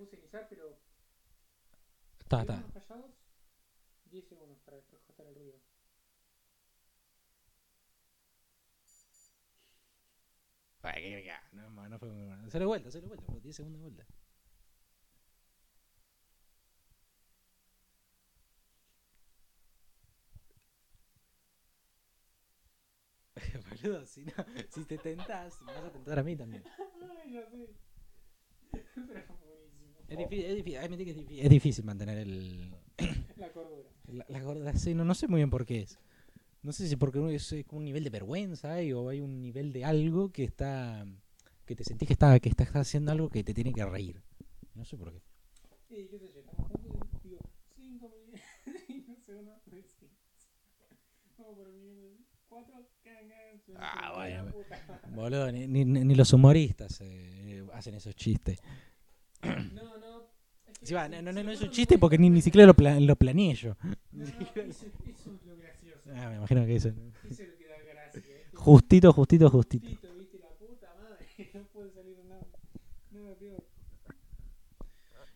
puse a iniciar, pero. Está, está. callados 10 segundos para rescatar el ruido. No, no fue muy bueno. Hacelo de vuelta, hacelo de vuelta. por 10 segundos de vuelta. Boludo, si, no, si te tentás, me vas a tentar a mí también. Ay, ya sé. Pero es difícil, es difícil, es difícil, es difícil mantener el, La cordura. la, la gorda. Sí, no, no sé muy bien por qué es. No sé si porque uno es eh, un nivel de vergüenza hay, o hay un nivel de algo que está. que te sentís que, está, que estás haciendo algo que te tiene que reír. No sé por qué. Y qué sé yo, y digo 5 minutos. 5 segundos. sí. Vamos por el minuto 4. Ah, bueno, Boludo, ni, ni, ni los humoristas eh, hacen esos chistes. No, no. Sí, va, no, no, no, no es un chiste no porque ni, ni siquiera lo, pla- lo planeé yo. No, no, eso, eso es lo gracioso. Ah, me imagino que eso. Eso es lo que da gracia. ¿eh? Justito, justito, justito. Justito, viste, la puta madre. No puede salir nada. Nada peor.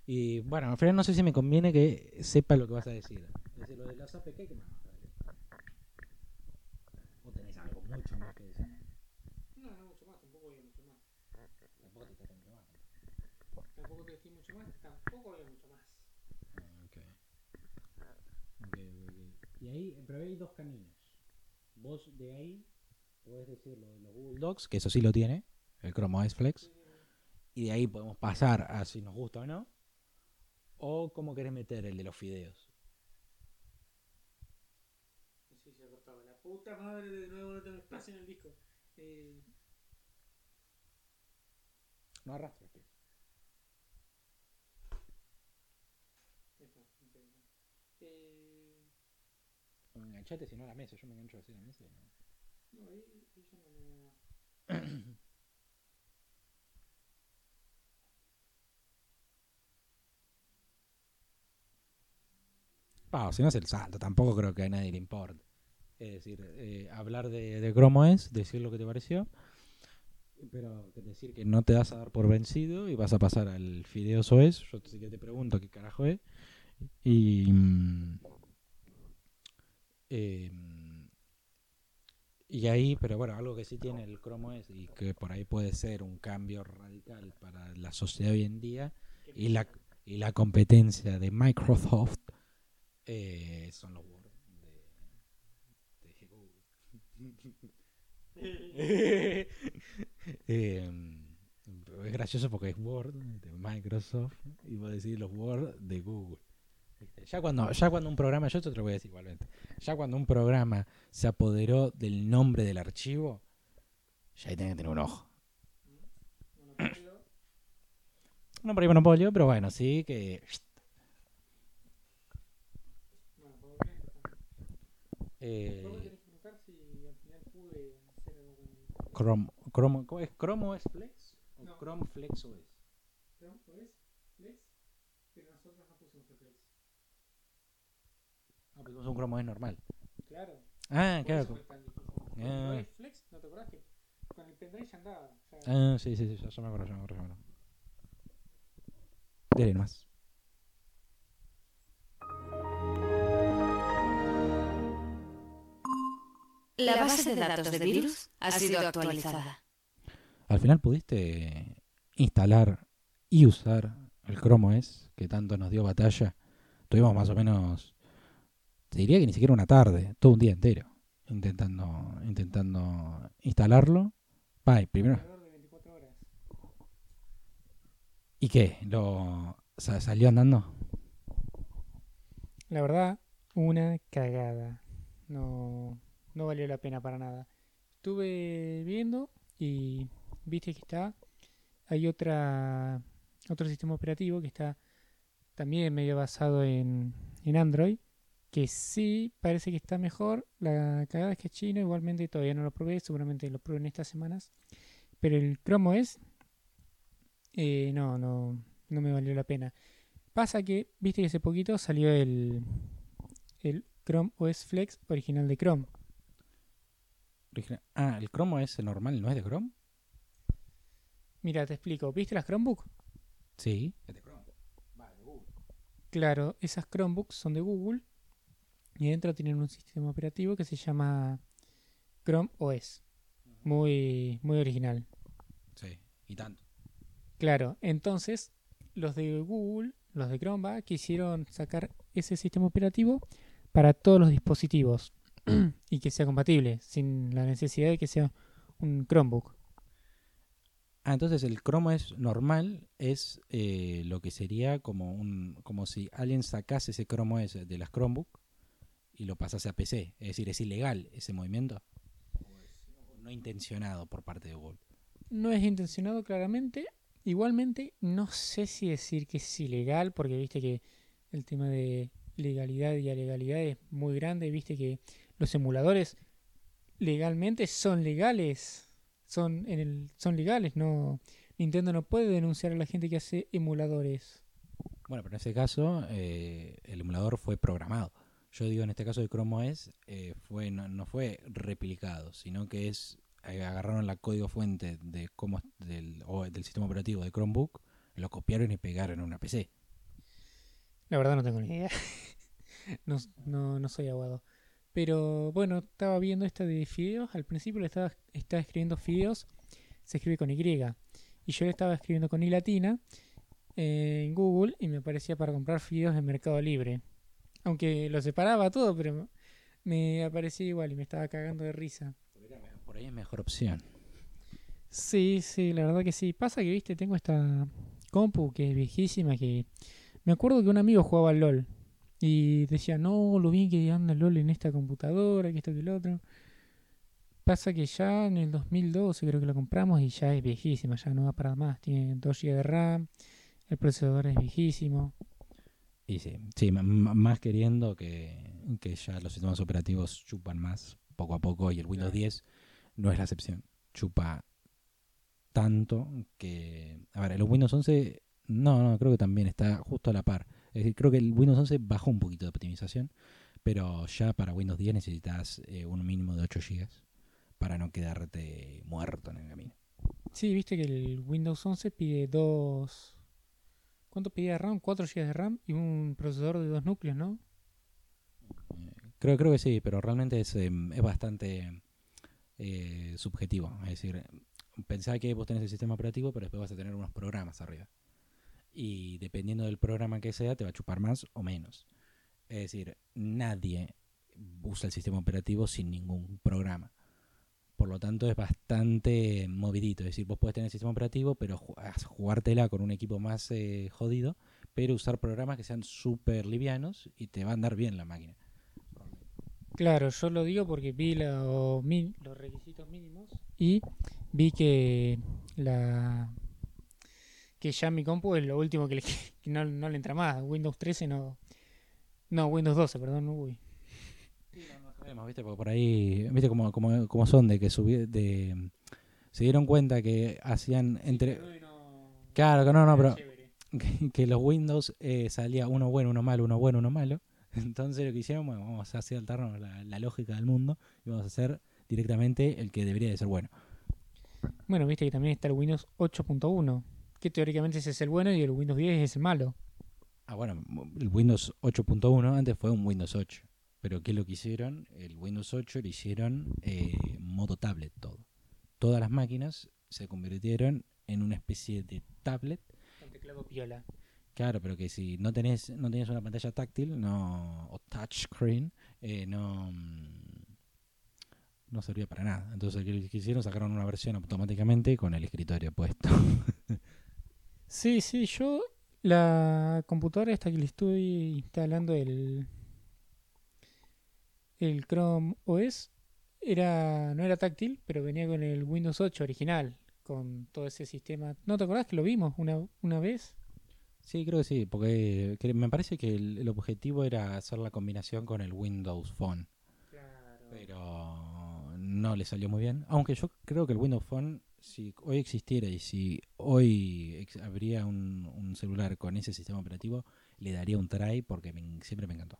Y bueno, al final no sé si me conviene que sepa lo que vas a decir. Es decir, lo de las APK, ¿qué más? ¿O tenés algo mucho más que decir? No, no mucho más, tampoco había mucho más. Tampoco te estás mucho más. Tampoco te decía mucho más, tampoco había mucho más. Ah, ok. Ok, ok, ok. Y ahí, pero hay dos caminos. Vos de ahí podés decir lo de los Google Docs, que eso sí lo tiene, el Chrome OS Flex. Y de ahí podemos pasar a si nos gusta o no. O cómo querés meter el de los fideos. No sé si se ha cortado. La puta madre, de nuevo no tengo espacio en el disco. Eh, No arrastres. ahí está, no sé. Eh, Enganchate si no a la mesa. Yo me engancho así a la mesa. y no. no, ahí, ahí ya no me. Ah, si no es el salto, tampoco creo que a nadie le importe. Es decir, eh, hablar de, de Chrome es decir lo que te pareció, pero decir que no te vas a dar por vencido y vas a pasar al Fideos OS. Yo sí que te pregunto qué carajo es. Y. mm, em, y ahí, pero bueno, algo que sí tiene el Chrome OS y que por ahí puede ser un cambio radical para la sociedad hoy en día y la, y la competencia de Microsoft eh, son los Word de, de Google. Em, es gracioso porque es Word de Microsoft y vos decís los Word de Google. ¿Viste? Ya cuando, ya cuando un programa, yo esto te lo voy a decir igualmente, ya cuando un programa se apoderó del nombre del archivo, ya ahí tenés que tener un ojo. No por ahí monopolio, pero bueno, sí que eh, Luego tenés que preguntar si al final pude hacer algo con el Chrome, Chrome, ¿cómo es? ¿Chrome OS Flex o No. Chrome Flex OS? Chrome OS Flex, pero nosotros no pusimos el Flex. Ah, pusimos un Chrome OS normal. Claro. Ah, por claro. Con Ah. el Flex, ¿no te acordás que con el pendrive ya andaba? Ah, sí, sí, sí, ya, ya me acuerdo, ya me acuerdo. ya me acuerdo. Dele nomás. La base de datos de virus ha sido actualizada. Al final pudiste instalar y usar el Chrome OS que tanto nos dio batalla. Tuvimos más o menos, te diría que ni siquiera una tarde, todo un día entero, intentando, intentando instalarlo. Bye, primero. alrededor de 24 horas. ¿Y qué? ¿Lo sa- salió andando? La verdad, una cagada. No, no valió la pena para nada. Estuve viendo y viste que está. Hay otra otro sistema operativo que está también medio basado en, en Android. Que sí parece que está mejor. La cagada es que es chino. Igualmente todavía no lo probé. Seguramente lo pruebe en estas semanas. Pero el Chrome OS. eh, no, no, no me valió la pena. Pasa que, viste que hace poquito salió el, el Chrome OS Flex original de Chrome. Ah, el Chrome OS normal no es de Chrome. Mira, te explico. ¿Viste las Chromebook? Sí. Es de Chrome. Claro, esas Chromebooks son de Google y dentro tienen un sistema operativo que se llama Chrome OS. Muy, muy original. Sí, y tanto. Claro, entonces los de Google, los de Chrome, quisieron sacar ese sistema operativo para todos los dispositivos y que sea compatible, sin la necesidad de que sea un Chromebook. Ah, entonces el Chrome OS normal es eh, lo que sería como un como si alguien sacase ese Chrome OS de las Chromebook y lo pasase a PC. Es decir, es ilegal ese movimiento. No intencionado por parte de Google. No es intencionado claramente. Igualmente, no sé si decir que es ilegal, porque viste que el tema de legalidad y alegalidad es muy grande. Viste que los emuladores legalmente son legales. Son, en el, son legales, no. Nintendo no puede denunciar a la gente que hace emuladores. Bueno, pero en este caso eh, el emulador fue programado. Yo digo en este caso de Chrome OS eh, fue no, no fue replicado, sino que es eh, agarraron la código fuente de cómo del, del sistema operativo de Chromebook, lo copiaron y pegaron en una PC. La verdad no tengo ni idea. no, no, no soy aguado. Pero bueno, estaba viendo esta de fideos. Al principio le estaba, estaba escribiendo fideos. Se escribe con Y. Y yo le estaba escribiendo con I latina eh, en Google y me aparecía para comprar fideos en Mercado Libre. Aunque lo separaba todo, pero me aparecía igual y me estaba cagando de risa. Por ahí es mejor opción. Sí, sí, la verdad que sí. Pasa que, viste, tengo esta compu que es viejísima que... Me acuerdo que un amigo jugaba al LOL y decía, no, lo bien que anda el LOL en esta computadora, que esto que el otro. Pasa que ya en el 2012 creo que lo compramos y ya es viejísima, ya no va para más. Tiene 2 GB de RAM, el procesador es viejísimo. Y sí, sí más queriendo que, que ya los sistemas operativos chupan más poco a poco y el Windows Claro. 10 no es la excepción. Chupa tanto que... A ver, el Windows 11 no, no, creo que también está justo a la par. Es decir, creo que el Windows 11 bajó un poquito de optimización, pero ya para Windows 10 necesitas eh, un mínimo de 8 GB para no quedarte muerto en el camino. Sí, viste que el Windows 11 pide dos... ¿Cuánto pedía de RAM? 4 GB de RAM y un procesador de dos núcleos, ¿no? Creo, creo que sí, pero realmente es, em, es bastante eh, subjetivo. Es decir, pensá que vos tenés el sistema operativo, pero después vas a tener unos programas arriba. Y dependiendo del programa que sea, te va a chupar más o menos. Es decir, nadie usa el sistema operativo sin ningún programa. Por lo tanto, es bastante movidito. Es decir, vos podés tener el sistema operativo, pero as- jugártela con un equipo más eh, jodido, pero usar programas que sean súper livianos y te va a andar bien la máquina. Claro, yo lo digo porque vi los requisitos mínimos y vi que la que ya mi compu es lo último que, le, no, no le entra más. Windows 13 no. No, Windows 12, perdón, uy. Sabemos, ¿viste? Porque por ahí, ¿viste cómo, cómo, cómo son de que subí, de se dieron cuenta que hacían entre Claro, que no, no, pero que, que los Windows eh, salía uno bueno, uno malo, uno bueno, uno malo. Entonces lo que hicieron, bueno, vamos a hacer saltarnos la, la lógica del mundo y vamos a hacer directamente el que debería de ser bueno. Bueno, viste que también está el Windows 8.1, que teóricamente ese es el bueno y el Windows 10 es el malo. Ah, bueno, el Windows 8.1 antes fue un Windows 8. Pero ¿qué es lo que hicieron? El Windows 8 lo hicieron eh, modo tablet todo. Todas las máquinas se convirtieron en una especie de tablet. Con teclado piola. Claro, pero que si no tenés, no tenés una pantalla táctil no, o touchscreen, eh, no, mm, no servía para nada. Entonces, ¿qué que hicieron? Sacaron una versión automáticamente con el escritorio puesto. Sí, sí, yo la computadora esta que le estoy instalando el el Chrome OS era no era táctil, pero venía con el Windows 8 original, con todo ese sistema. ¿No te acordás que lo vimos una, una vez? Sí, creo que sí, porque que me parece que el, el objetivo era hacer la combinación con el Windows Phone, pero no le salió muy bien. Aunque yo creo que el Windows Phone, si hoy existiera y si hoy habría un, un celular con ese sistema operativo, le daría un try porque me siempre me encantó.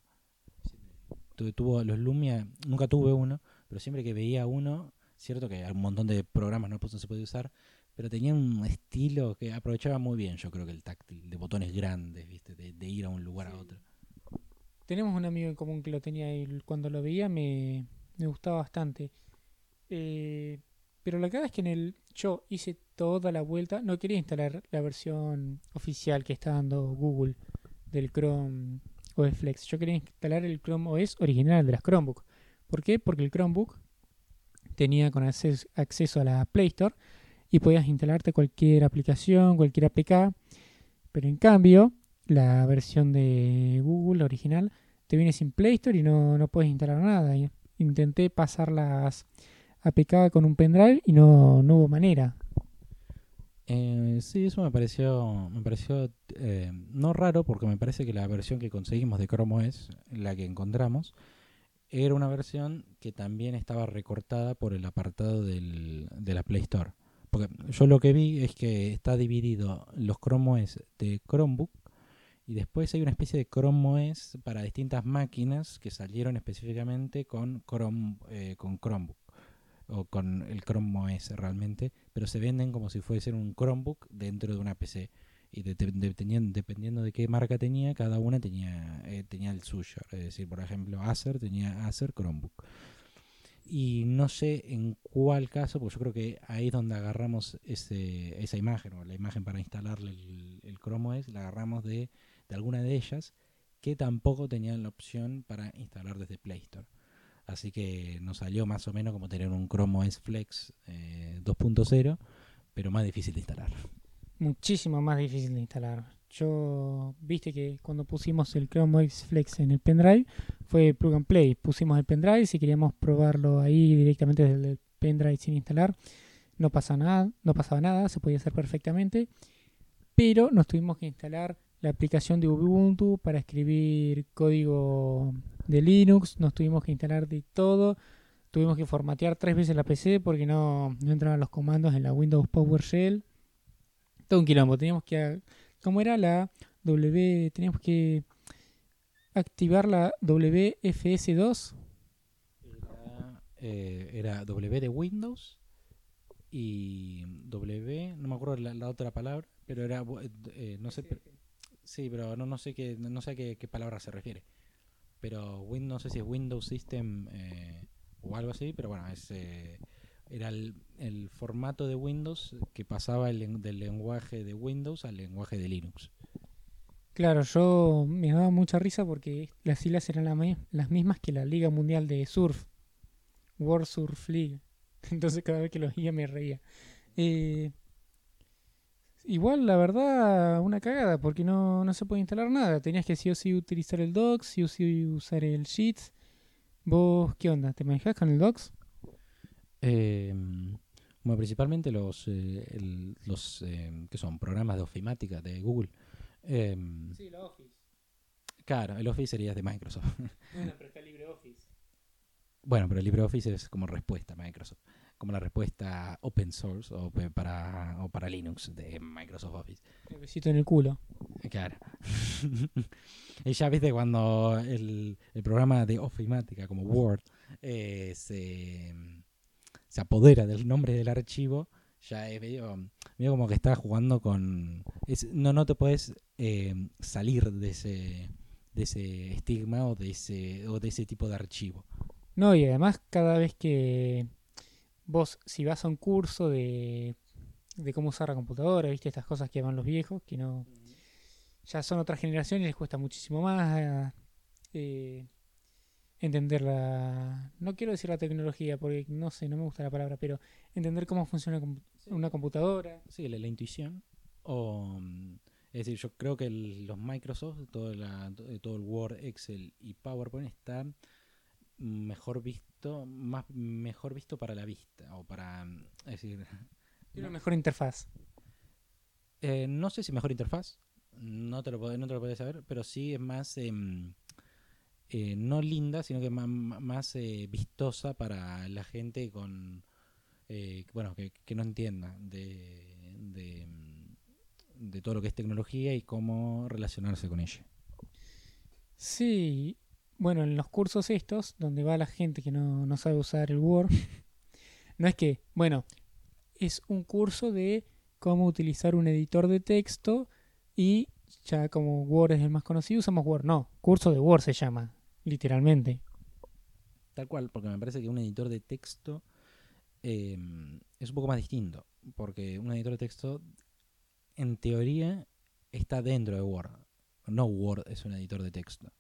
Tuve, tuvo los Lumia, nunca tuve uno, pero siempre que veía uno, cierto que un montón de programas no, pues, no se podía usar, pero tenía un estilo que aprovechaba muy bien, yo creo que el táctil, de botones grandes, ¿viste? De ir a un lugar a otro. Tenemos un amigo en común que lo tenía y cuando lo veía me, me gustaba bastante. Eh, pero la verdad es que en el yo hice toda la vuelta, no quería instalar la versión oficial que está dando Google del Chrome OS Flex. Yo quería instalar el Chrome OS original de las Chromebook. ¿Por qué? Porque el Chromebook tenía con acceso, a la Play Store y podías instalarte cualquier aplicación, cualquier APK. Pero en cambio, la versión de Google original te viene sin Play Store y no, no puedes instalar nada. Intenté pasar las APK con un pendrive y no, no hubo manera. Eh, sí, eso me pareció, me pareció eh, no raro porque me parece que la versión que conseguimos de Chrome OS, la que encontramos, era una versión que también estaba recortada por el apartado del, de la Play Store. Porque yo lo que vi es que está dividido los Chrome OS de Chromebook y después hay una especie de Chrome OS para distintas máquinas que salieron específicamente con Chrome, eh, con Chromebook o con el Chrome OS realmente, pero se venden como si fuesen un Chromebook dentro de una PC. Y de- de- dependiendo, dependiendo de qué marca tenía, cada una tenía, eh, tenía el suyo. Es decir, por ejemplo, Acer tenía Acer Chromebook. Y no sé en cuál caso, porque yo creo que ahí es donde agarramos ese, esa imagen, o la imagen para instalarle el, el Chrome OS, la agarramos de, de alguna de ellas, que tampoco tenían la opción para instalar desde Play Store. Así que nos salió más o menos como tener un Chrome OS Flex eh, 2.0, pero más difícil de instalar. Muchísimo más difícil de instalar. Yo, viste que cuando pusimos el Chrome OS Flex en el pendrive, fue plug and play. Pusimos el pendrive, si queríamos probarlo ahí directamente desde el pendrive sin instalar, no pasa nada, no pasaba nada, se podía hacer perfectamente. Pero nos tuvimos que instalar la aplicación de Ubuntu para escribir código de Linux, nos tuvimos que instalar de todo. Tuvimos que formatear tres veces la PC porque no, no entraban los comandos en la Windows PowerShell. Todo un quilombo. Teníamos que. ¿Cómo era la W? Teníamos que activar la WFS2. Era, eh, era W de Windows y W, no me acuerdo la, la otra palabra, pero era, eh, no sé, sí, pero no, no sé qué, no sé a qué, qué palabra se refiere. Pero Win, no sé si es Windows System eh, o algo así, pero bueno, eh, era el, formato de Windows que pasaba el del lenguaje de Windows al lenguaje de Linux. Claro, yo me daba mucha risa porque las siglas eran las mismas que la Liga Mundial de Surf. World Surf League. Entonces cada vez que los veía me reía. Eh, igual, la verdad, una cagada porque no, no se puede instalar nada. Tenías que sí o sí utilizar el Docs, sí o sí usar el Sheets. ¿Vos qué onda? ¿Te manejás con el Docs? Eh, bueno, principalmente los, eh, el- los eh, que son programas de ofimática de Google. Eh, Sí, la Office. claro, el Office sería de Microsoft. Bueno, pero está LibreOffice. bueno, pero el LibreOffice es como respuesta a Microsoft, como la respuesta open source o para, o para Linux de Microsoft Office. El besito en el culo. Claro. y ya viste cuando el, el programa de ofimática como Word eh, se, se apodera del nombre del archivo, ya es medio, medio como que estás jugando con... es- no, no te puedes eh, salir de ese, de ese estigma o de ese, o de ese tipo de archivo. No, y además cada vez que vos, si vas a un curso de, de cómo usar la computadora, viste estas cosas que van los viejos, que no ya son otra generación y les cuesta muchísimo más eh, entender la... No quiero decir la tecnología, porque no sé, no me gusta la palabra, pero entender cómo funciona una computadora. Sí, la, la intuición. O, es decir, yo creo que el- los Microsoft, todo, la- to- todo el Word, Excel y PowerPoint está mejor visto, más mejor visto para la vista o para, es decir, una no, mejor interfaz. eh, no sé si mejor interfaz, no te lo pod- no te lo podés saber, pero sí es más em, eh, no linda, sino que más, más eh, vistosa para la gente con eh, bueno que, que no entienda de, de, de todo lo que es tecnología y cómo relacionarse con ella. Sí, bueno, en los cursos estos, donde va la gente que no, no sabe usar el Word, no es que, bueno, es un curso de cómo utilizar un editor de texto y ya como Word es el más conocido, usamos Word. No, curso de Word se llama, literalmente. Tal cual, porque me parece que un editor de texto eh, es un poco más distinto. Porque un editor de texto, en teoría, está dentro de Word. No Word es un editor de texto.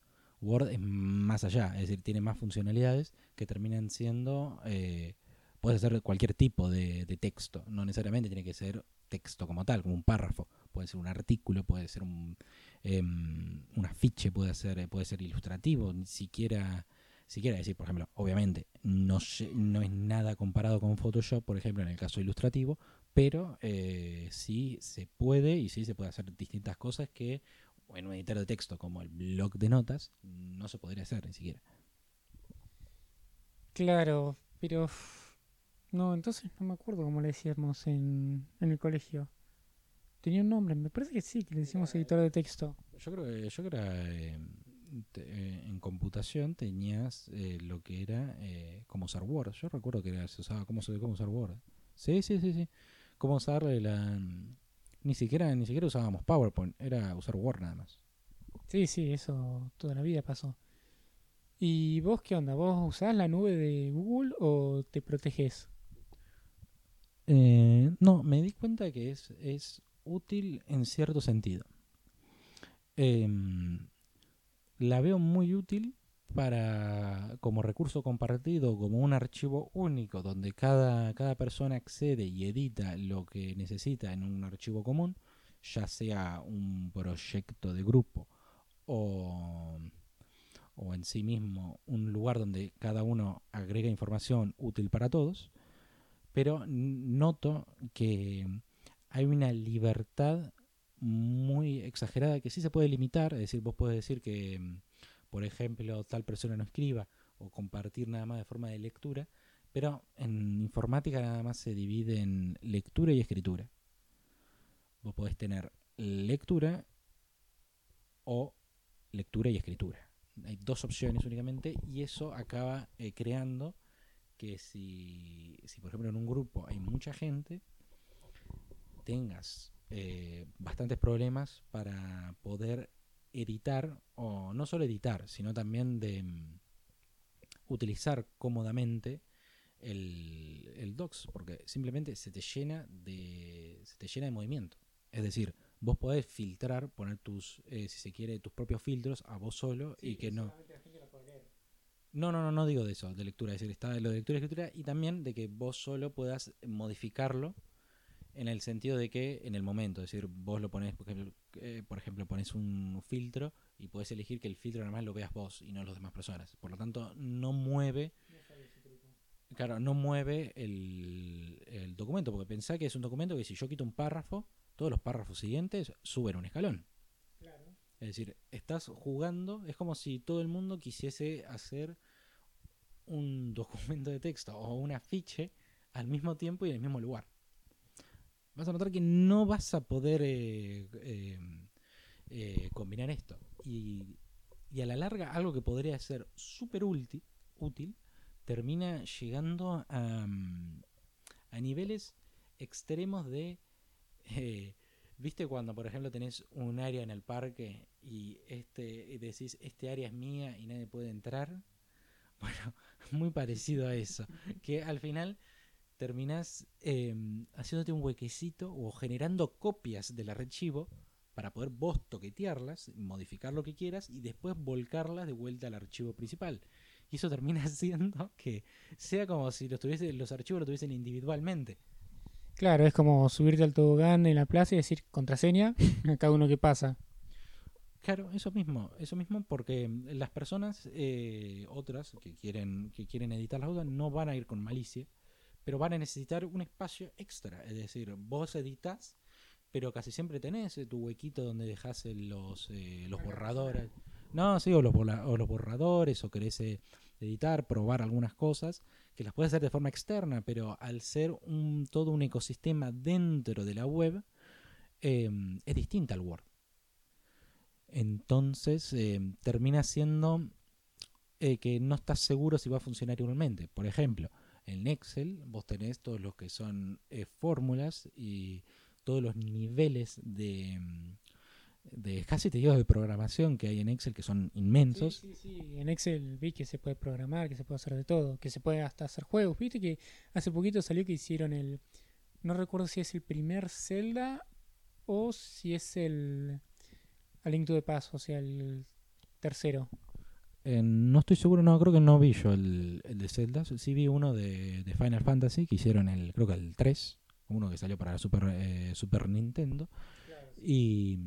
Word es más allá, es decir, tiene más funcionalidades que terminan siendo... Eh, puedes hacer cualquier tipo de, texto, no necesariamente tiene que ser texto como tal, como un párrafo. Puede ser un artículo, puede ser un, em, un afiche, puede ser, puede ser ilustrativo, ni siquiera, siquiera decir, por ejemplo, obviamente no, no es nada comparado con Photoshop, por ejemplo, en el caso ilustrativo, pero eh, sí se puede y sí se puede hacer distintas cosas que en un editor de texto como el blog de notas no se podría hacer ni siquiera. Claro, pero... No, entonces no me acuerdo cómo le decíamos en, en el colegio. Tenía un nombre, me parece que sí, que le decimos editor de texto. Yo creo que, yo creo que era, eh, te- eh, en computación tenías eh, lo que era eh, cómo usar Word. Yo recuerdo que era, se usaba cómo, se- cómo usar Word. Sí, sí, sí, sí. Cómo usar la... Ni siquiera, ni siquiera usábamos PowerPoint, era usar Word nada más. Sí, sí, eso toda la vida pasó. ¿Y vos qué onda? ¿Vos usás la nube de Google o te proteges? Eh, no, me di cuenta que es, es útil en cierto sentido. Em, la veo muy útil para como recurso compartido, como un archivo único donde cada, cada persona accede y edita lo que necesita en un archivo común, ya sea un proyecto de grupo o, o en sí mismo un lugar donde cada uno agrega información útil para todos pero noto que hay una libertad muy exagerada que sí se puede limitar, es decir, vos podés decir que, por ejemplo, tal persona no escriba o compartir nada más de forma de lectura, pero en informática nada más se divide en lectura y escritura. Vos podés tener lectura o lectura y escritura. Hay dos opciones únicamente y eso acaba eh, creando que si, si, por ejemplo, en un grupo hay mucha gente, tengas eh, bastantes problemas para poder editar, o no solo editar, sino también de mm, utilizar cómodamente el, el docs, porque simplemente se te llena de se te llena de movimiento. Es decir, vos podés filtrar, poner tus, eh, si se quiere, tus propios filtros a vos solo y que no. No, no, no, no digo de eso, de lectura. Es decir, está lo de lectura y escritura y también de que vos solo puedas modificarlo en el sentido de que en el momento, es decir, vos lo pones, por ejemplo, eh, por ejemplo, pones un filtro y podés elegir que el filtro nada más lo veas vos y no las demás personas. Por lo tanto, no mueve, claro, no mueve el, el documento, porque pensá que es un documento que si yo quito un párrafo, todos los párrafos siguientes suben un escalón. Es decir, estás jugando, es como si todo el mundo quisiese hacer un documento de texto o un afiche al mismo tiempo y en el mismo lugar. Vas a notar que no vas a poder eh, eh, eh, combinar esto. Y, a la larga, algo que podría ser súper útil, termina llegando a, a niveles extremos de... eh, ¿Viste cuando, por ejemplo, tenés un área en el parque y este y decís, este área es mía y nadie puede entrar? Bueno, muy parecido a eso. Que al final terminás eh, haciéndote un huequecito o generando copias del archivo para poder vos toquetearlas, modificar lo que quieras y después volcarlas de vuelta al archivo principal. Y eso termina haciendo que sea como si los, tuviese, los archivos lo tuviesen individualmente. Claro, es como subirte al tobogán en la plaza y decir contraseña a cada uno que pasa. Claro, eso mismo, eso mismo porque mm, las personas, eh, otras que quieren, que quieren editar las dudas, no van a ir con malicia, pero van a necesitar un espacio extra. Es decir, vos editas, pero casi siempre tenés eh, tu huequito donde dejás eh, los, eh, los borradores. No, sí, o los, borra- o los borradores, o querés eh, editar, probar algunas cosas, que las puedes hacer de forma externa, pero al ser un, todo un ecosistema dentro de la web, eh, es distinta al Word. Entonces eh, termina siendo que no estás seguro si va a funcionar igualmente. Por ejemplo, en Excel vos tenés todos los que son eh, fórmulas y todos los niveles de, mm, de casi te digo de programación que hay en Excel que son inmensos. Sí, sí, sí. En Excel vi que se puede programar, que se puede hacer de todo, que se puede hasta hacer juegos. Viste que hace poquito salió que hicieron el. No recuerdo si es el primer Zelda o si es el. A Link to the Past, o sea, el tercero. Eh, no estoy seguro, no, creo que no vi yo el, el de Zelda. Sí vi uno de, de Final Fantasy que hicieron el, creo que el 3, uno que salió para la Super, eh, Super Nintendo. Y,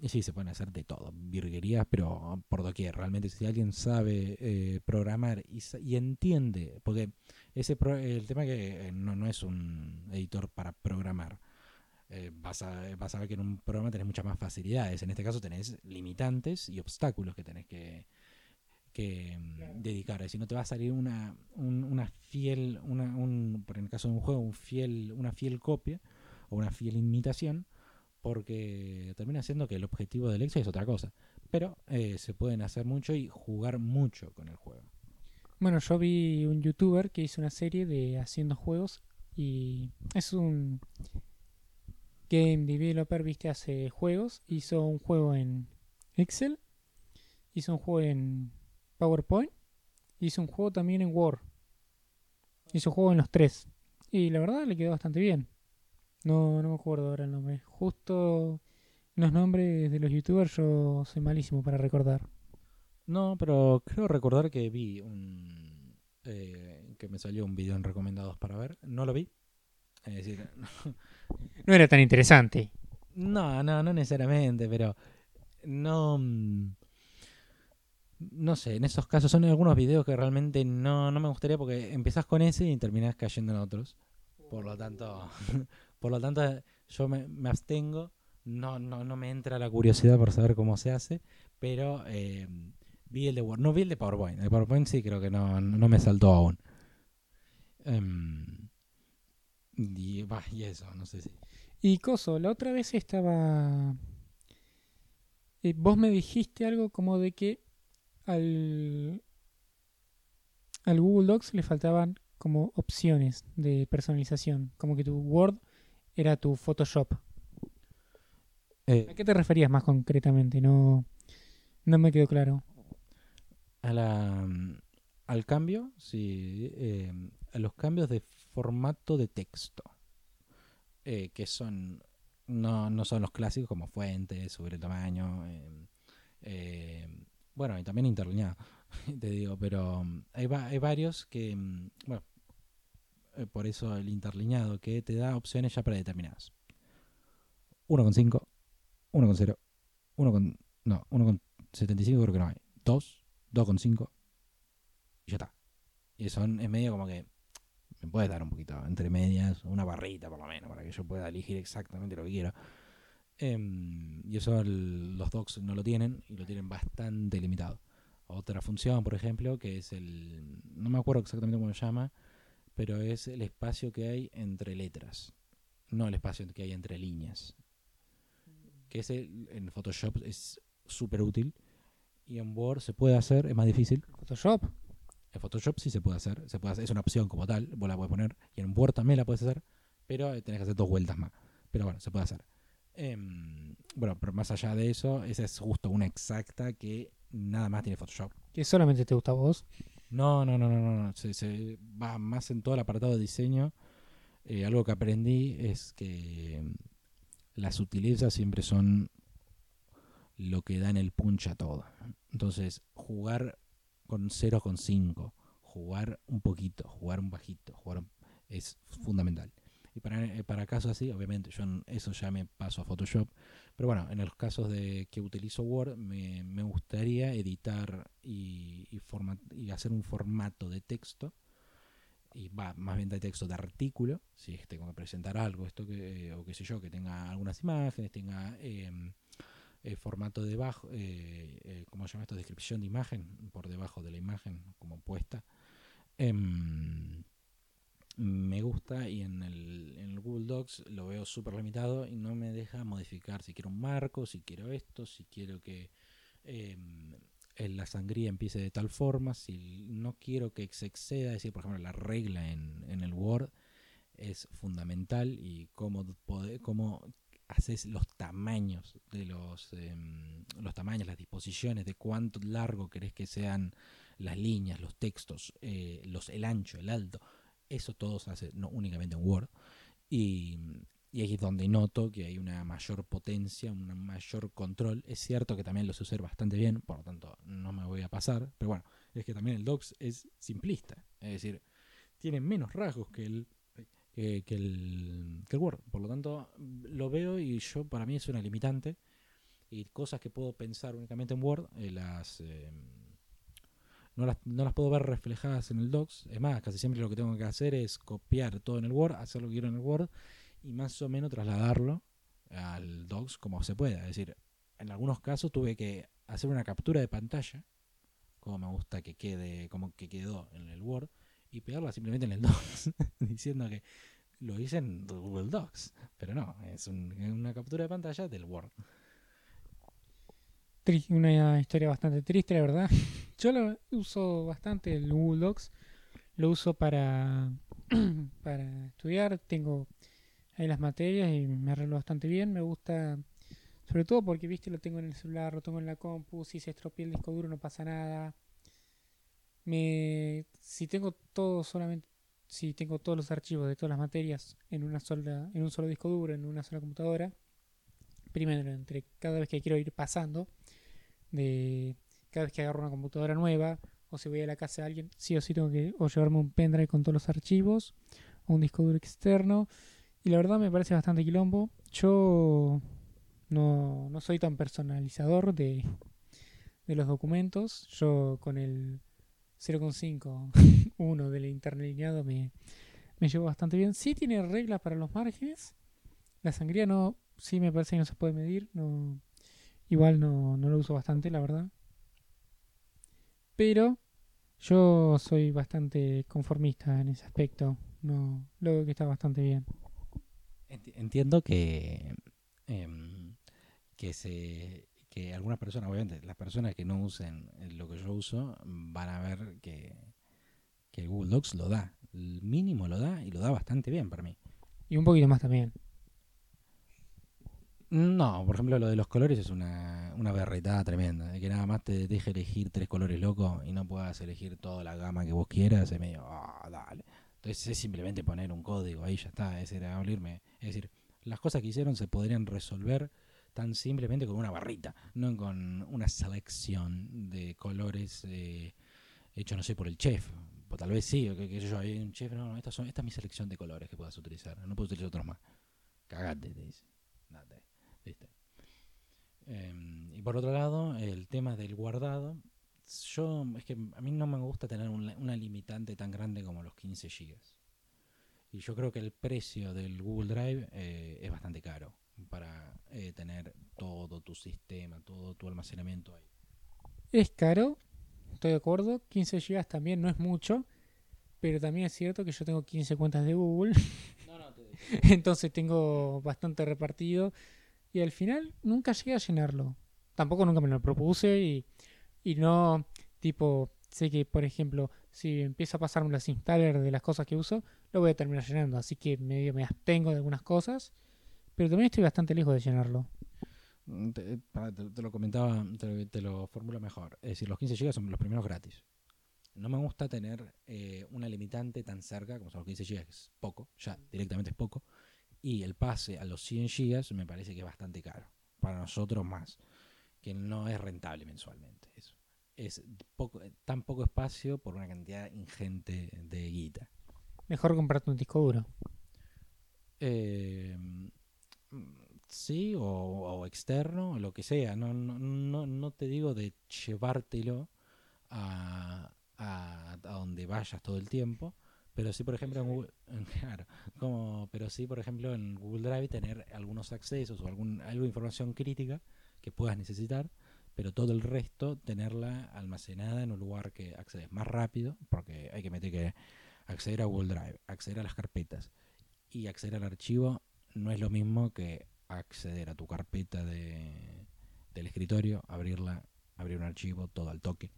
y sí, se pueden hacer de todo, virguerías, pero por doquier. Realmente, si alguien sabe eh, programar y, y entiende, porque ese pro- el tema que eh, no, no es un editor para programar. Eh, vas, a, vas a ver que en un programa tenés muchas más facilidades. En este caso tenés limitantes y obstáculos que tenés que, que mm, Claro. dedicar. Si no te va a salir una, un- una fiel, una, un, por en el caso de un juego, un fiel, una fiel copia o una fiel imitación, porque termina siendo que el objetivo del Excel es otra cosa. Pero eh, se pueden hacer mucho y jugar mucho con el juego. Bueno, yo vi un youtuber que hizo una serie de haciendo juegos y es un game developer, viste, hace juegos. Hizo un juego en Excel, hizo un juego en PowerPoint, hizo un juego también en Word. Hizo un juego en los tres. Y la verdad le quedó bastante bien. No, no me acuerdo ahora el nombre. Justo los nombres de los youtubers yo soy malísimo para recordar. No, pero creo recordar que vi un. eh, que me salió un video en recomendados para ver. No lo vi. Es decir, No era tan interesante. no, no, no necesariamente, pero no. No sé, en esos casos son algunos videos que realmente no, no me gustaría porque empezás con ese y terminás cayendo en otros. Por lo tanto, por lo tanto yo me, abstengo. No, no, no me entra la curiosidad por saber cómo se hace, pero eh, vi el de Word. No vi el de PowerPoint. El de PowerPoint sí creo que no, no me saltó aún. Em, y, y eso, no sé si. Y Coso, la otra vez estaba... eh, vos me dijiste algo como de que al, al Google Docs le faltaban como opciones de personalización, como que tu Word era tu Photoshop. Eh, ¿A qué te referías más concretamente? No, no me quedó claro. a la, al cambio, sí, eh, a los cambios de formato de texto, eh, que son no, no son los clásicos como fuentes, sobre tamaño, eh, eh, bueno, y también interlineado, te digo, pero mm, hay, va- hay varios que, mm, bueno, eh, por eso el interlineado, que te da opciones ya predeterminadas. 1,5, 1,0, 1, con- no, 1,75 creo que no hay. 2, 2,5 y ya está. Y son, es medio como que me puede dar un poquito entre medias, una barrita por lo menos, para que yo pueda elegir exactamente lo que quiero. Em, y eso el- los docs no lo tienen y lo tienen bastante limitado. Otra función, por ejemplo, que es el. No me acuerdo exactamente cómo se llama, pero es el espacio que hay entre letras, no el espacio que hay entre líneas. Que ese en Photoshop es súper útil y en Word se puede hacer, es más difícil. Photoshop. En Photoshop sí se puede hacer, se puede hacer, es una opción como tal, vos la puedes poner, y en Word también la puedes hacer, pero eh, tenés que hacer dos vueltas más. Pero bueno, se puede hacer. Em, bueno, pero más allá de eso, esa es justo una exacta que nada más tiene Photoshop. Que solamente te gusta a vos. No, no, no, no, no, Se, se va más en todo el apartado de diseño. Eh, algo que aprendí es que em, las sutilezas siempre son lo que dan el punch a todo. Entonces, jugar con 0,5, jugar un poquito, jugar un bajito, jugar un- es fundamental. Y para, eh, para casos así, obviamente, yo en eso ya me paso a Photoshop. Pero bueno, en los casos de que utilizo Word, me, me gustaría editar y, y, forma- y hacer un formato de texto. Y va, más bien de texto de artículo, si tengo que presentar algo, esto que, o qué sé yo, que tenga algunas imágenes, tenga em, eh, formato debajo, eh, eh, ¿cómo se llama esto? Descripción de imagen, por debajo de la imagen, como puesta. Em, me gusta y en el, en el Google Docs lo veo súper limitado y no me deja modificar si quiero un marco, si quiero esto, si quiero que el- la sangría empiece de tal forma, si no quiero que se exceda, es decir, por ejemplo, la regla en, en el Word es fundamental y cómo, cómo haces los tamaños de los, em, los tamaños, las disposiciones de cuánto largo querés que sean las líneas, los textos, eh, los, el ancho, el alto, eso todo se hace no únicamente en Word. Y, y es donde noto que hay una mayor potencia, un mayor control. Es cierto que también lo sé bastante bien, por lo tanto no me voy a pasar, pero bueno, es que también el Docs es simplista, es decir, tiene menos rasgos que el, que el, que el Word. Por lo tanto, lo veo y yo para mí es una limitante. Y cosas que puedo pensar únicamente en Word, eh, las, eh, no, las, no las puedo ver reflejadas en el Docs. Es más, casi siempre lo que tengo que hacer es copiar todo en el Word, hacer lo que quiero en el Word y más o menos trasladarlo al Docs como se pueda. Es decir, en algunos casos tuve que hacer una captura de pantalla, como me gusta que quede, como que quedó en el Word, y pegarla simplemente en el Docs, diciendo que lo hice en Google Docs. Pero no, es un- una captura de pantalla del Word. Una historia bastante triste, la verdad. Yo lo uso bastante el Google Docs. Lo uso para, para estudiar. Tengo ahí las materias y me arreglo bastante bien. Me gusta, sobre todo porque, viste, lo tengo en el celular, lo tengo en la compu. Si se estropea el disco duro no pasa nada. Me, si tengo todo solamente, si tengo todos los archivos de todas las materias en una sola, en un solo disco duro, en una sola computadora, primero entre cada vez que quiero ir pasando de cada vez que agarro una computadora nueva o si voy a la casa de alguien, sí o sí tengo que o llevarme un pendrive con todos los archivos o un disco duro externo. Y la verdad me parece bastante quilombo. Yo no, no soy tan personalizador de, de los documentos. Yo con el 0.5 1 del interlineado me, me llevo bastante bien. Sí tiene reglas para los márgenes. La sangría no, sí me parece que no se puede medir. No, igual no, no lo uso bastante, la verdad. Pero yo soy bastante conformista en ese aspecto. No, lo veo que está bastante bien. Enti- Entiendo que, em, que se que algunas personas, obviamente, las personas que no usen lo que yo uso, van a ver que, que Google Docs lo da. El mínimo lo da y lo da bastante bien para mí. Y un poquito más también. No, por ejemplo, lo de los colores es una, una berretada tremenda. De que nada más te deje elegir tres colores locos y no puedas elegir toda la gama que vos quieras, es medio, ah, dale. Entonces es simplemente poner un código, ahí ya está, es era abrirme. Es decir, las cosas que hicieron se podrían resolver tan simplemente con una barrita, no con una selección de colores eh, hecho, no sé, por el chef. O tal vez sí, que, que yo, hay un chef, no, no, son, esta es mi selección de colores que puedas utilizar, no puedo utilizar otros más. Cagate, te dice. Em, y por otro lado, el tema del guardado. Yo, es que a mí no me gusta tener un- una limitante tan grande como los 15 gigas. Y yo creo que el precio del Google Drive eh, es bastante caro para eh, tener todo tu sistema, todo tu almacenamiento ahí. Es caro, estoy de acuerdo. 15 GB también no es mucho. Pero también es cierto que yo tengo 15 cuentas de Google. No, no, te entonces tengo bastante repartido. Y al final nunca llegué a llenarlo. Tampoco nunca me lo propuse. Y, y no, tipo, sé que por ejemplo, si empiezo a pasarme los installers de las cosas que uso, lo voy a terminar llenando. Así que medio me abstengo de algunas cosas. Pero también estoy bastante lejos de llenarlo. Mm, Te, pará, te- te lo comentaba, te, lo formulo mejor. Es decir, los 15 GB son los primeros gratis. No me gusta tener eh, una limitante tan cerca como son los 15 GB, que es poco, ya directamente es poco. Y el pase a los 100 GB me parece que es bastante caro. Para nosotros más. Que no es rentable mensualmente. Eso. Es poco, eh, tan poco espacio por una cantidad ingente de guita. Mejor comprarte un disco duro. Eh, sí, o, o externo, o lo que sea. No, no, no, no te digo de llevártelo a, a, a donde vayas todo el tiempo, pero sí, por ejemplo, en Google, claro, como, pero sí, por ejemplo, en Google Drive tener algunos accesos o algún, algo de información crítica que puedas necesitar, pero todo el resto tenerla almacenada en un lugar que accedes más rápido, porque hay que meter que acceder a Google Drive, acceder a las carpetas y acceder al archivo no es lo mismo que acceder a tu carpeta de, del escritorio, abrirla, abrir un archivo, todo al toque.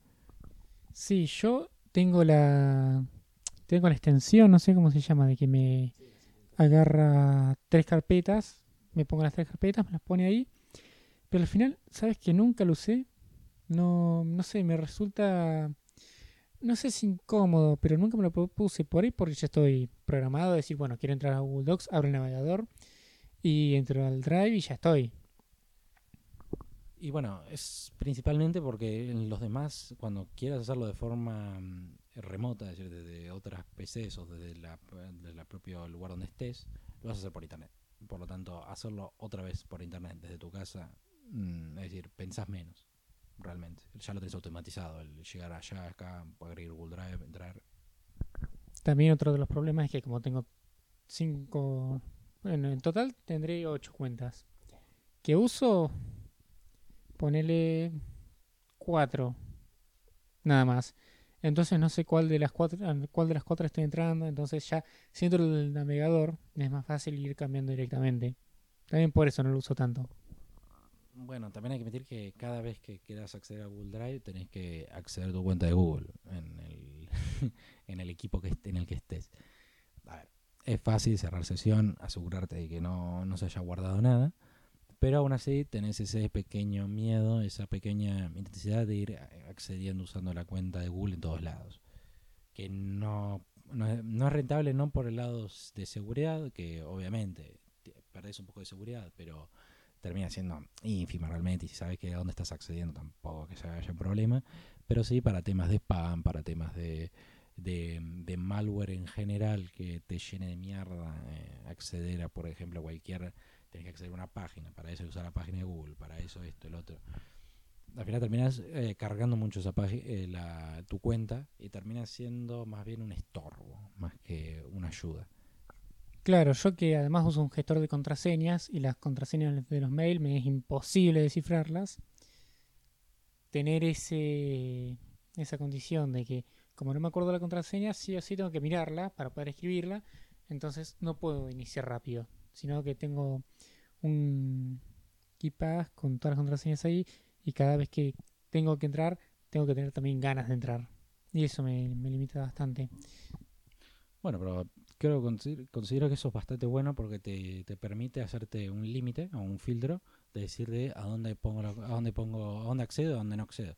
Sí, yo tengo la tengo la extensión, no sé cómo se llama, de que me agarra tres carpetas me pongo las tres carpetas, me las pone ahí. Pero al final, ¿sabes que nunca lo usé? No, no sé, me resulta, no sé si incómodo, pero nunca me lo puse por ahí porque ya estoy programado a decir, bueno, quiero entrar a Google Docs, abro el navegador y entro al Drive y ya estoy. Y bueno, es principalmente porque en los demás, cuando quieras hacerlo de forma mm, remota, es decir, desde otras PCs o desde la, propio lugar donde estés, lo vas a hacer por internet. Por lo tanto, hacerlo otra vez por internet desde tu casa, mm, es decir, pensás menos, realmente. Ya lo tenés automatizado, el llegar allá, acá, agregar Google Drive, entrar. También otro de los problemas es que como tengo cinco, bueno, en total tendré ocho cuentas. Que uso ponele cuatro, nada más. Entonces no sé cuál de las cuatro, cuál de las cuatro estoy entrando. Entonces ya si entro el navegador es más fácil ir cambiando directamente. También por eso no lo uso tanto. Bueno, también hay que admitir que cada vez que quieras acceder a Google Drive tenés que acceder a tu cuenta de Google en el, en el equipo que en el que estés. A ver, es fácil cerrar sesión, asegurarte de que no, no se haya guardado nada. Pero aún así tenés ese pequeño miedo, esa pequeña intensidad de ir accediendo usando la cuenta de Google en todos lados. Que no, no, es, rentable no por el lado de seguridad, que obviamente perdés un poco de seguridad, pero termina siendo ínfima realmente y si sabes que a dónde estás accediendo tampoco que se haya un problema, pero sí para temas de spam, para temas de, de, malware en general que te llene de mierda, eh, acceder a por ejemplo cualquier tenés que acceder a una página, para eso usar la página de Google, para eso esto, el otro. Al final terminas eh, cargando mucho esa eh, tu cuenta y terminas siendo más bien un estorbo, más que una ayuda. Claro, yo que además uso un gestor de contraseñas y las contraseñas de los mails me es imposible descifrarlas, tener ese esa condición de que como no me acuerdo la contraseña, sí o sí tengo que mirarla para poder escribirla, entonces no puedo iniciar rápido sino que tengo un KeyPass con todas las contraseñas ahí y cada vez que tengo que entrar, tengo que tener también ganas de entrar. Y eso me, limita bastante. Bueno, pero creo considero que eso es bastante bueno porque te, te permite hacerte un límite o un filtro de decir de a dónde pongo a dónde pongo a dónde accedo, a dónde no accedo.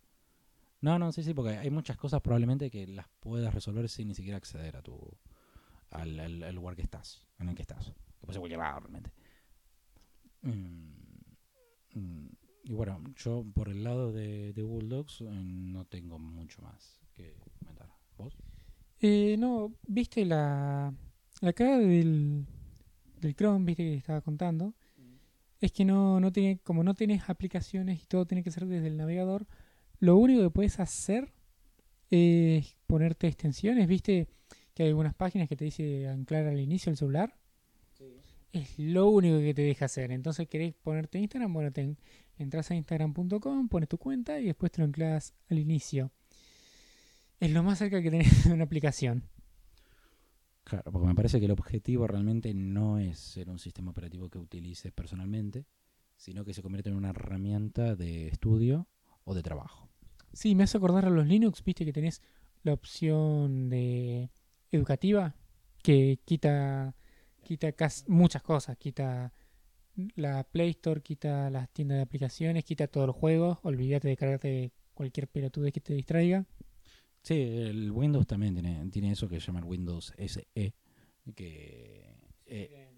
No, no, sí, sí, porque hay muchas cosas probablemente que las puedas resolver sin ni siquiera acceder a tu al, al lugar que estás, en el que estás que puede ser cualquier lado realmente. Mm, mm, y bueno, yo por el lado de, de Google Docs eh, no tengo mucho más que comentar. ¿Vos? Eh, no, viste la, la cara del, del Chrome, viste que estaba contando. Es que no, no tiene, como no tienes aplicaciones y todo tiene que ser desde el navegador, lo único que puedes hacer es ponerte extensiones, viste que hay algunas páginas que te dice anclar al inicio el celular es lo único que te deja hacer. Entonces, ¿querés ponerte Instagram? Bueno, te entras a instagram.com, pones tu cuenta y después te lo anclas al inicio. Es lo más cerca que tenés de una aplicación. Claro, porque me parece que el objetivo realmente no es ser un sistema operativo que utilices personalmente, sino que se convierte en una herramienta de estudio o de trabajo. Sí, me hace acordar a los Linux, viste que tenés la opción de educativa que quita quita muchas cosas, quita la Play Store, quita las tiendas de aplicaciones, quita todos los juegos, olvídate de cargarte cualquier pelotude que te distraiga. Sí, el Windows también tiene, tiene eso que se llama Windows SE, que... Eh,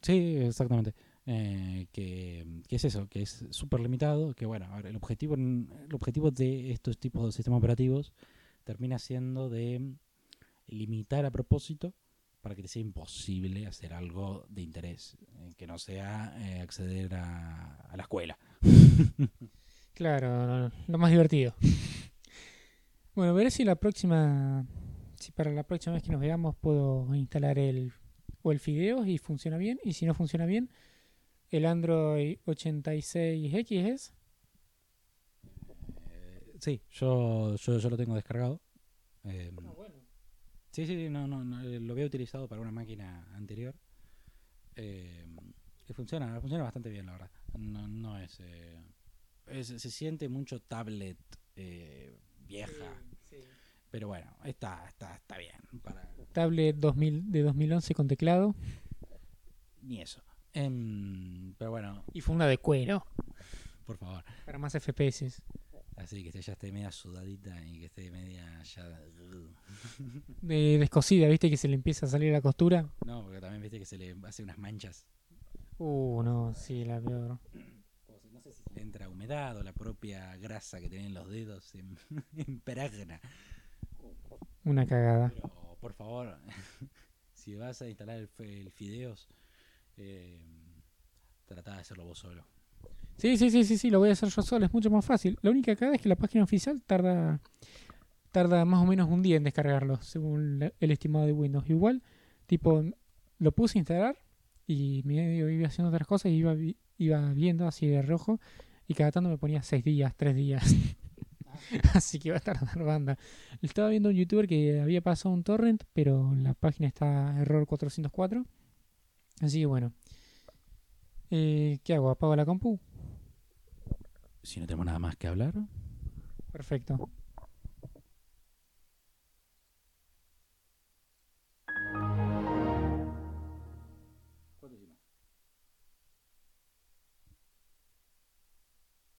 sí, exactamente. Eh, que, es eso, que es súper limitado, que bueno, el objetivo, el objetivo de estos tipos de sistemas operativos termina siendo de limitar a propósito para que te sea imposible hacer algo de interés, eh, que no sea eh, acceder a, la escuela. claro, lo más divertido. Bueno, veré si la próxima, si para la próxima vez que nos veamos puedo instalar el o el Fideo y funciona bien, y si no funciona bien, el Android 86X es. Eh, sí, yo, yo, lo tengo descargado. Eh, Sí, sí, no, no, eh, lo había utilizado para una máquina anterior. Eh, que funciona, funciona bastante bien, la verdad. No, eh, es, Se siente mucho tablet vieja. Pero bueno, está, está, está bien. Tablet 2000, de 2011 con teclado. Ni eso. Em, pero bueno, Y funda de cuero. por favor. Para más FPS. Así que ya esté media sudadita y que esté media ya. De descosida, ¿viste? Que se le empieza a salir la costura. No, porque también viste que se le hace unas manchas. Uh, no, sí, la peor. No sé si se le entra humedad o la propia grasa que tienen los dedos en, impregna. Una cagada. Pero por favor, si vas a instalar el, el Fideos, eh, trata de hacerlo vos solo. Sí, sí, sí, sí, sí, lo voy a hacer yo solo, es mucho más fácil. La única cagada es que la página oficial tarda tarda más o menos un día en descargarlo, según el estimado de Windows. Igual, tipo, lo puse a instalar y medio iba haciendo otras cosas y iba, iba viendo así de rojo y cada tanto me ponía seis días, tres días. así que iba a tardar banda. Estaba viendo un youtuber que había pasado un torrent, pero la página está error 404. Así que bueno. Eh, ¿Qué hago? ¿Apago la compu? Si no tenemos nada más que hablar, Perfecto.